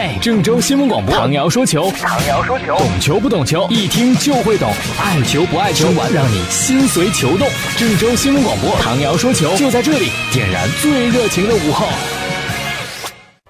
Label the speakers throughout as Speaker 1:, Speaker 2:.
Speaker 1: 嘿，郑州新闻广播，唐瑶说球，唐瑶说球，懂球不懂球，一听就会懂，爱球不爱球，玩让你心随球动。郑州新闻广播，唐瑶说球就在这里，点燃最热情的午后。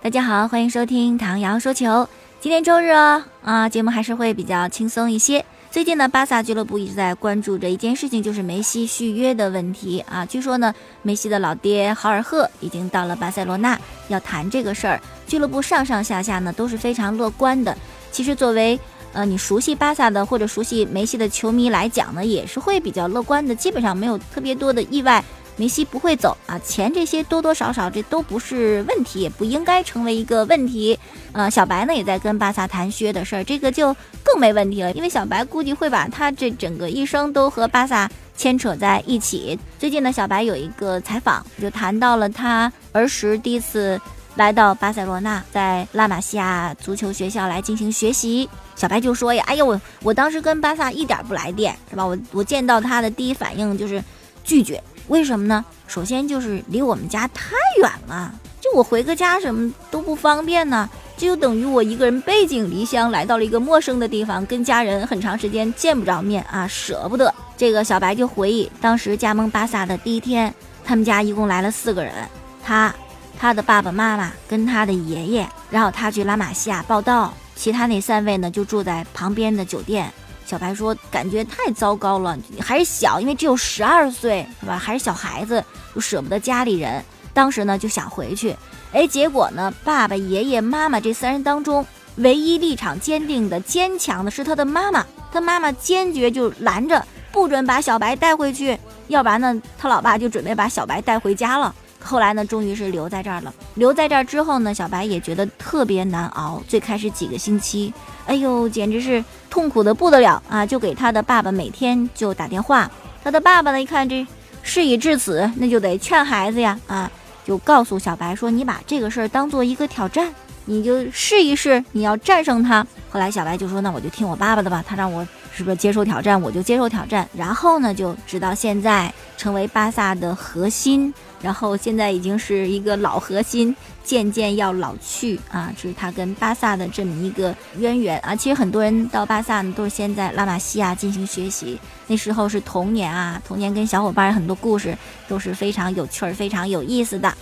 Speaker 2: 大家好，欢迎收听唐瑶说球。今天周日哦，啊，节目还是会比较轻松一些。最近呢，巴萨俱乐部一直在关注着一件事情，就是梅西续约的问题啊。据说呢，梅西的老爹豪尔赫已经到了巴塞罗那，要谈这个事儿。俱乐部上上下下呢都是非常乐观的。其实作为呃你熟悉巴萨的或者熟悉梅西的球迷来讲呢，也是会比较乐观的，基本上没有特别多的意外。梅西不会走啊，钱这些多多少少这都不是问题，也不应该成为一个问题。呃，小白呢也在跟巴萨谈靴的事儿，这个就更没问题了，因为小白估计会把他这整个一生都和巴萨牵扯在一起。最近呢，小白有一个采访，就谈到了他儿时第一次来到巴塞罗那，在拉玛西亚足球学校来进行学习。小白就说呀：“哎呀，我我当时跟巴萨一点不来电，是吧？我我见到他的第一反应就是拒绝。”为什么呢？首先就是离我们家太远了，就我回个家什么都不方便呢。这就等于我一个人背井离乡来到了一个陌生的地方，跟家人很长时间见不着面啊，舍不得。这个小白就回忆，当时加盟巴萨的第一天，他们家一共来了四个人，他、他的爸爸妈妈跟他的爷爷，然后他去拉玛西亚报道，其他那三位呢就住在旁边的酒店。小白说：“感觉太糟糕了，还是小，因为只有十二岁，是吧？还是小孩子，又舍不得家里人。当时呢就想回去，哎，结果呢，爸爸、爷爷、妈妈这三人当中，唯一立场坚定的、坚强的是他的妈妈。他妈妈坚决就拦着，不准把小白带回去，要不然呢，他老爸就准备把小白带回家了。后来呢，终于是留在这儿了。留在这儿之后呢，小白也觉得特别难熬。最开始几个星期，哎呦，简直是……”痛苦的不得了啊！就给他的爸爸每天就打电话。他的爸爸呢，一看这事已至此，那就得劝孩子呀啊！就告诉小白说：“你把这个事儿当做一个挑战，你就试一试，你要战胜他。”后来小白就说：“那我就听我爸爸的吧，他让我是不是接受挑战，我就接受挑战。”然后呢，就直到现在成为巴萨的核心。然后现在已经是一个老核心，渐渐要老去啊！这是他跟巴萨的这么一个渊源啊。其实很多人到巴萨呢，都是先在拉玛西亚进行学习，那时候是童年啊，童年跟小伙伴很多故事都是非常有趣儿、非常有意思的。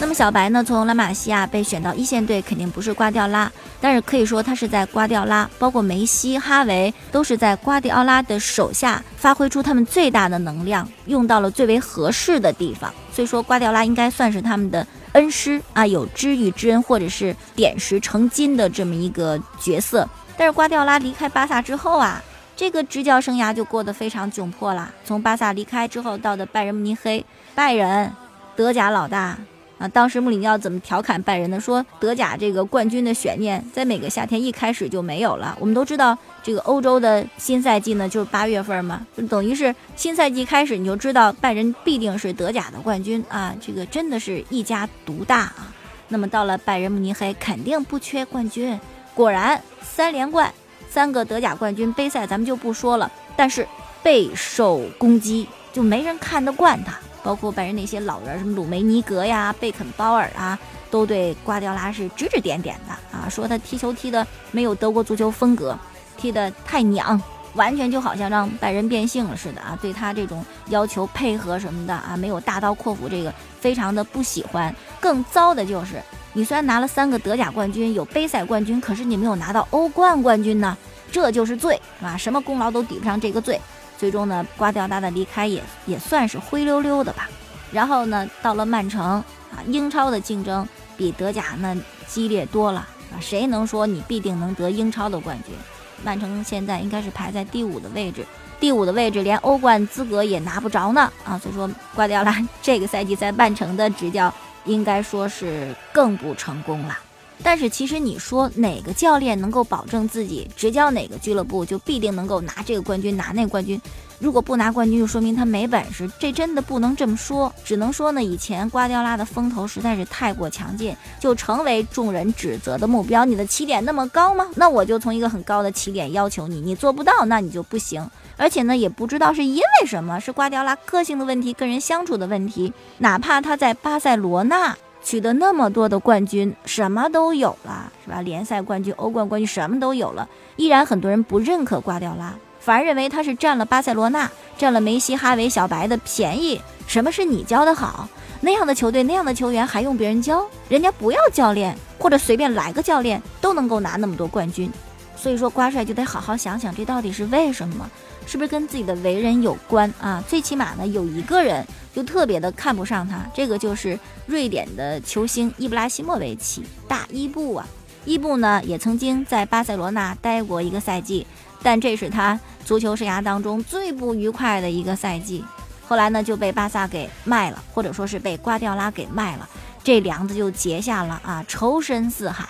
Speaker 2: 那么小白呢，从拉玛西亚被选到一线队，肯定不是瓜迪奥拉，但是可以说他是在瓜迪奥拉，包括梅西、哈维，都是在瓜迪奥拉的手下发挥出他们最大的能量，用到了最为合适的地方。所以说，瓜迪奥拉应该算是他们的恩师啊，有知遇之恩，或者是点石成金的这么一个角色。但是瓜迪奥拉离开巴萨之后啊，这个执教生涯就过得非常窘迫了。从巴萨离开之后，到的拜仁慕尼黑，拜仁，德甲老大。啊，当时穆里尼奥怎么调侃拜仁的？说德甲这个冠军的悬念在每个夏天一开始就没有了。我们都知道，这个欧洲的新赛季呢就是八月份嘛，就等于是新赛季开始你就知道拜仁必定是德甲的冠军啊，这个真的是一家独大啊。那么到了拜仁慕尼黑，肯定不缺冠军。果然三连冠，三个德甲冠军，杯赛咱们就不说了，但是备受攻击，就没人看得惯他。包括拜仁那些老人，什么鲁梅尼格呀、贝肯鲍尔啊，都对瓜迪奥拉是指指点点的啊，说他踢球踢的没有德国足球风格，踢得太娘，完全就好像让拜仁变性了似的啊，对他这种要求配合什么的啊，没有大刀阔斧，这个非常的不喜欢。更糟的就是，你虽然拿了三个德甲冠军，有杯赛冠军，可是你没有拿到欧冠冠军呢，这就是罪，是吧？什么功劳都抵不上这个罪。最终呢，瓜迪奥拉的离开也也算是灰溜溜的吧。然后呢，到了曼城啊，英超的竞争比德甲那激烈多了啊。谁能说你必定能得英超的冠军？曼城现在应该是排在第五的位置，第五的位置连欧冠资格也拿不着呢啊。所以说，瓜迪奥拉 这个赛季在曼城的执教应该说是更不成功了。但是其实你说哪个教练能够保证自己执教哪个俱乐部就必定能够拿这个冠军拿那个冠军？如果不拿冠军，就说明他没本事。这真的不能这么说，只能说呢，以前瓜迪奥拉的风头实在是太过强劲，就成为众人指责的目标。你的起点那么高吗？那我就从一个很高的起点要求你，你做不到，那你就不行。而且呢，也不知道是因为什么，是瓜迪奥拉个性的问题，跟人相处的问题。哪怕他在巴塞罗那。取得那么多的冠军，什么都有了，是吧？联赛冠军、欧冠冠军什么都有了，依然很多人不认可瓜迪奥拉，反而认为他是占了巴塞罗那、占了梅西、哈维、小白的便宜。什么是你教的好？那样的球队、那样的球员还用别人教？人家不要教练，或者随便来个教练都能够拿那么多冠军。所以说，瓜帅就得好好想想，这到底是为什么？是不是跟自己的为人有关啊？最起码呢，有一个人就特别的看不上他，这个就是瑞典的球星伊布拉希莫维奇，大伊布啊。伊布呢，也曾经在巴塞罗那待过一个赛季，但这是他足球生涯当中最不愉快的一个赛季。后来呢，就被巴萨给卖了，或者说是被瓜迪奥拉给卖了，这梁子就结下了啊，仇深似海。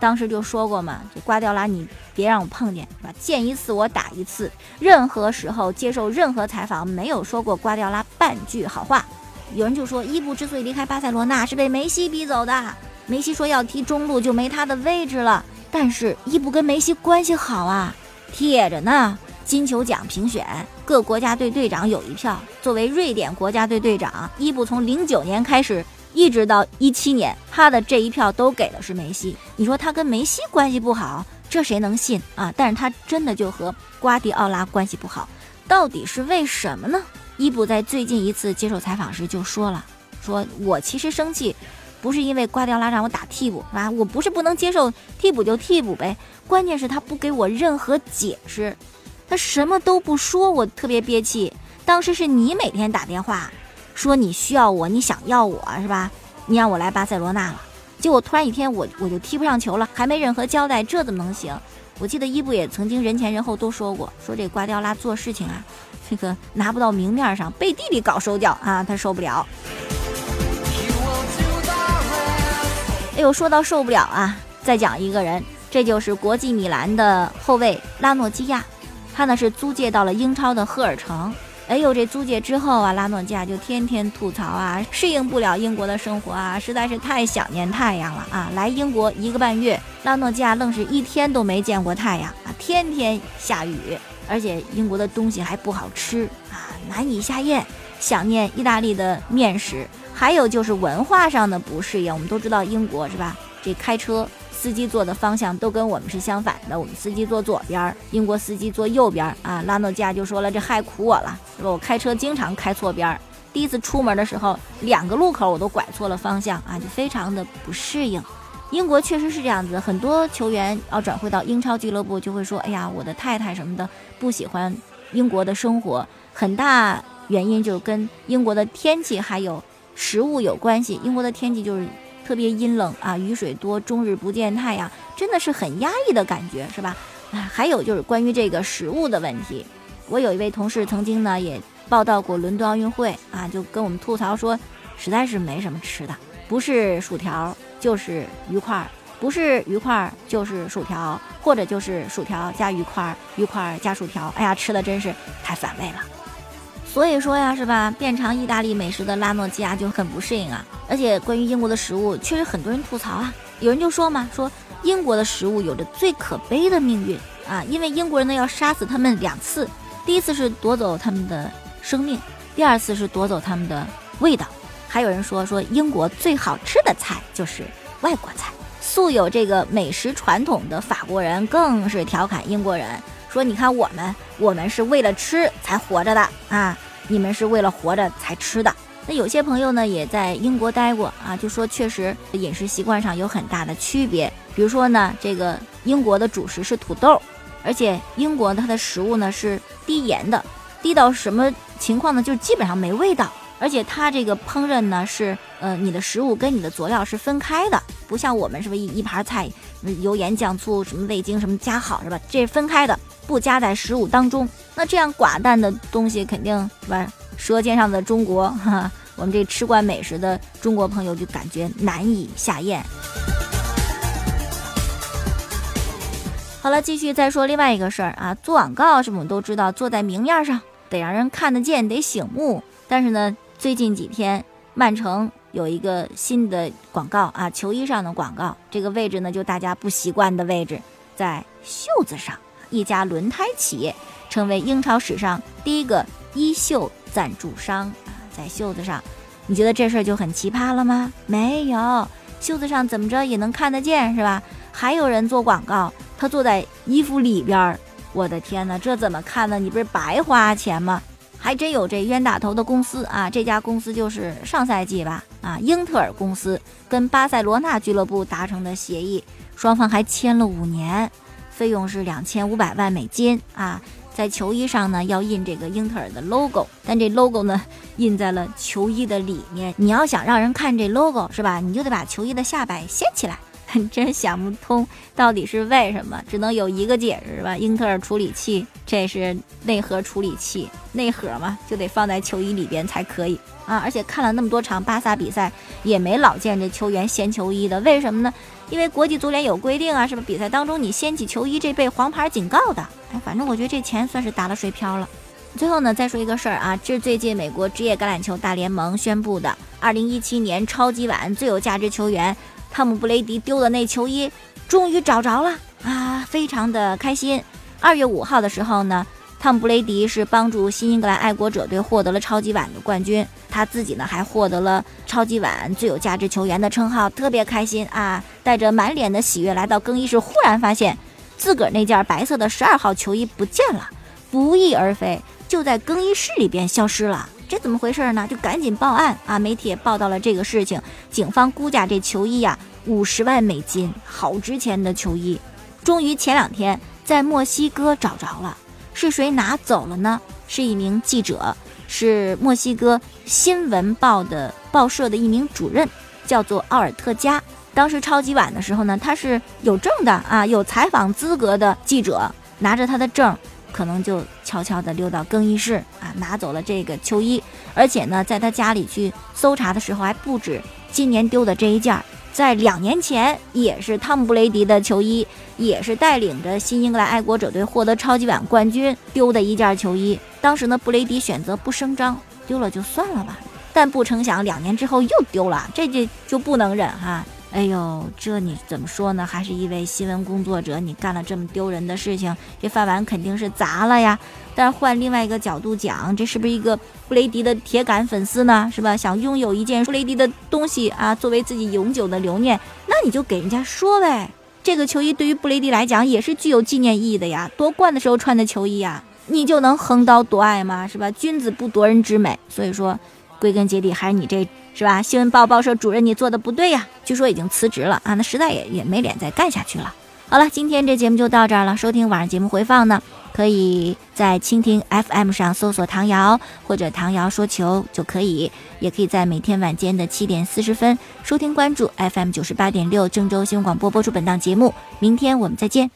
Speaker 2: 当时就说过嘛，这瓜迪奥拉你别让我碰见，是吧？见一次我打一次。任何时候接受任何采访，没有说过瓜迪奥拉半句好话。有人就说，伊布之所以离开巴塞罗那，是被梅西逼走的。梅西说要踢中路，就没他的位置了。但是伊布跟梅西关系好啊，贴着呢。金球奖评选，各国家队队长有一票。作为瑞典国家队队长，伊布从零九年开始。一直到一七年，他的这一票都给的是梅西。你说他跟梅西关系不好，这谁能信啊？但是他真的就和瓜迪奥拉关系不好，到底是为什么呢？伊布在最近一次接受采访时就说了：“说我其实生气，不是因为瓜迪奥拉让我打替补啊，我不是不能接受替补就替补呗，关键是他不给我任何解释，他什么都不说，我特别憋气。当时是你每天打电话。”说你需要我，你想要我是吧？你让我来巴塞罗那了，结果突然一天我我就踢不上球了，还没任何交代，这怎么能行？我记得伊布也曾经人前人后都说过，说这瓜迪奥拉做事情啊，这个拿不到明面上，背地里搞手脚啊，他受不了。哎呦，说到受不了啊，再讲一个人，这就是国际米兰的后卫拉诺基亚，他呢是租借到了英超的赫尔城。哎呦，这租借之后啊，拉诺基亚就天天吐槽啊，适应不了英国的生活啊，实在是太想念太阳了啊！来英国一个半月，拉诺基亚愣是一天都没见过太阳啊，天天下雨，而且英国的东西还不好吃啊，难以下咽，想念意大利的面食，还有就是文化上的不适应。我们都知道英国是吧？这开车。司机坐的方向都跟我们是相反的，我们司机坐左边，英国司机坐右边啊。拉诺基亚就说了，这害苦我了，说我开车经常开错边儿。第一次出门的时候，两个路口我都拐错了方向啊，就非常的不适应。英国确实是这样子，很多球员要转会到英超俱乐部，就会说，哎呀，我的太太什么的不喜欢英国的生活，很大原因就是跟英国的天气还有食物有关系。英国的天气就是。特别阴冷啊，雨水多，终日不见太阳，真的是很压抑的感觉，是吧？啊，还有就是关于这个食物的问题，我有一位同事曾经呢也报道过伦敦奥运会啊，就跟我们吐槽说，实在是没什么吃的，不是薯条就是鱼块，不是鱼块就是薯条，或者就是薯条加鱼块，鱼块加薯条，哎呀，吃的真是太反胃了。所以说呀，是吧？遍尝意大利美食的拉诺基亚就很不适应啊。而且关于英国的食物，确实很多人吐槽啊。有人就说嘛，说英国的食物有着最可悲的命运啊，因为英国人呢要杀死他们两次，第一次是夺走他们的生命，第二次是夺走他们的味道。还有人说，说英国最好吃的菜就是外国菜。素有这个美食传统的法国人更是调侃英国人。说，你看我们，我们是为了吃才活着的啊！你们是为了活着才吃的。那有些朋友呢，也在英国待过啊，就说确实饮食习惯上有很大的区别。比如说呢，这个英国的主食是土豆，而且英国它的食物呢是低盐的，低到什么情况呢？就基本上没味道。而且它这个烹饪呢是，呃，你的食物跟你的佐料是分开的，不像我们是不是一一盘菜，油盐酱醋什么味精什么加好是吧？这是分开的，不加在食物当中。那这样寡淡的东西肯定是吧？舌尖上的中国，哈，我们这吃惯美食的中国朋友就感觉难以下咽。好了，继续再说另外一个事儿啊，做广告是我们都知道，做在明面上得让人看得见，得醒目，但是呢。最近几天，曼城有一个新的广告啊，球衣上的广告，这个位置呢就大家不习惯的位置，在袖子上。一家轮胎企业成为英超史上第一个衣袖赞助商，在袖子上，你觉得这事儿就很奇葩了吗？没有，袖子上怎么着也能看得见，是吧？还有人做广告，他坐在衣服里边儿，我的天哪，这怎么看呢？你不是白花钱吗？还真有这冤大头的公司啊！这家公司就是上赛季吧，啊，英特尔公司跟巴塞罗那俱乐部达成的协议，双方还签了五年，费用是两千五百万美金啊。在球衣上呢要印这个英特尔的 logo，但这 logo 呢印在了球衣的里面。你要想让人看这 logo 是吧？你就得把球衣的下摆掀起来。真想不通到底是为什么，只能有一个解释吧。英特尔处理器，这是内核处理器，内核嘛就得放在球衣里边才可以啊。而且看了那么多场巴萨比赛，也没老见这球员掀球衣的，为什么呢？因为国际足联有规定啊，是吧？比赛当中你掀起球衣，这被黄牌警告的。哎，反正我觉得这钱算是打了水漂了。最后呢，再说一个事儿啊，这是最近美国职业橄榄球大联盟宣布的，二零一七年超级碗最有价值球员。汤姆·布雷迪丢的那球衣终于找着了啊，非常的开心。二月五号的时候呢，汤姆·布雷迪是帮助新英格兰爱国者队获得了超级碗的冠军，他自己呢还获得了超级碗最有价值球员的称号，特别开心啊！带着满脸的喜悦来到更衣室，忽然发现自个儿那件白色的十二号球衣不见了，不翼而飞，就在更衣室里边消失了。这怎么回事呢？就赶紧报案啊！媒体也报道了这个事情。警方估价这球衣呀，五十万美金，好值钱的球衣。终于前两天在墨西哥找着了，是谁拿走了呢？是一名记者，是墨西哥新闻报的报社的一名主任，叫做奥尔特加。当时超级碗的时候呢，他是有证的啊，有采访资格的记者，拿着他的证。可能就悄悄地溜到更衣室啊，拿走了这个球衣，而且呢，在他家里去搜查的时候，还不止今年丢的这一件，在两年前也是汤姆·布雷迪的球衣，也是带领着新英格兰爱国者队获得超级碗冠军丢的一件球衣。当时呢，布雷迪选择不声张，丢了就算了吧。但不成想，两年之后又丢了，这就就不能忍哈。哎呦，这你怎么说呢？还是一位新闻工作者，你干了这么丢人的事情，这饭碗肯定是砸了呀。但是换另外一个角度讲，这是不是一个布雷迪的铁杆粉丝呢？是吧？想拥有一件布雷迪的东西啊，作为自己永久的留念，那你就给人家说呗。这个球衣对于布雷迪来讲也是具有纪念意义的呀，夺冠的时候穿的球衣呀，你就能横刀夺爱吗？是吧？君子不夺人之美，所以说。归根结底还是你这是吧？新闻报报社主任，你做的不对呀！据说已经辞职了啊，那实在也也没脸再干下去了。好了，今天这节目就到这儿了。收听晚上节目回放呢，可以在蜻蜓 FM 上搜索唐瑶或者唐瑶说球就可以，也可以在每天晚间的七点四十分收听关注 FM 九十八点六郑州新闻广播播出本档节目。明天我们再见。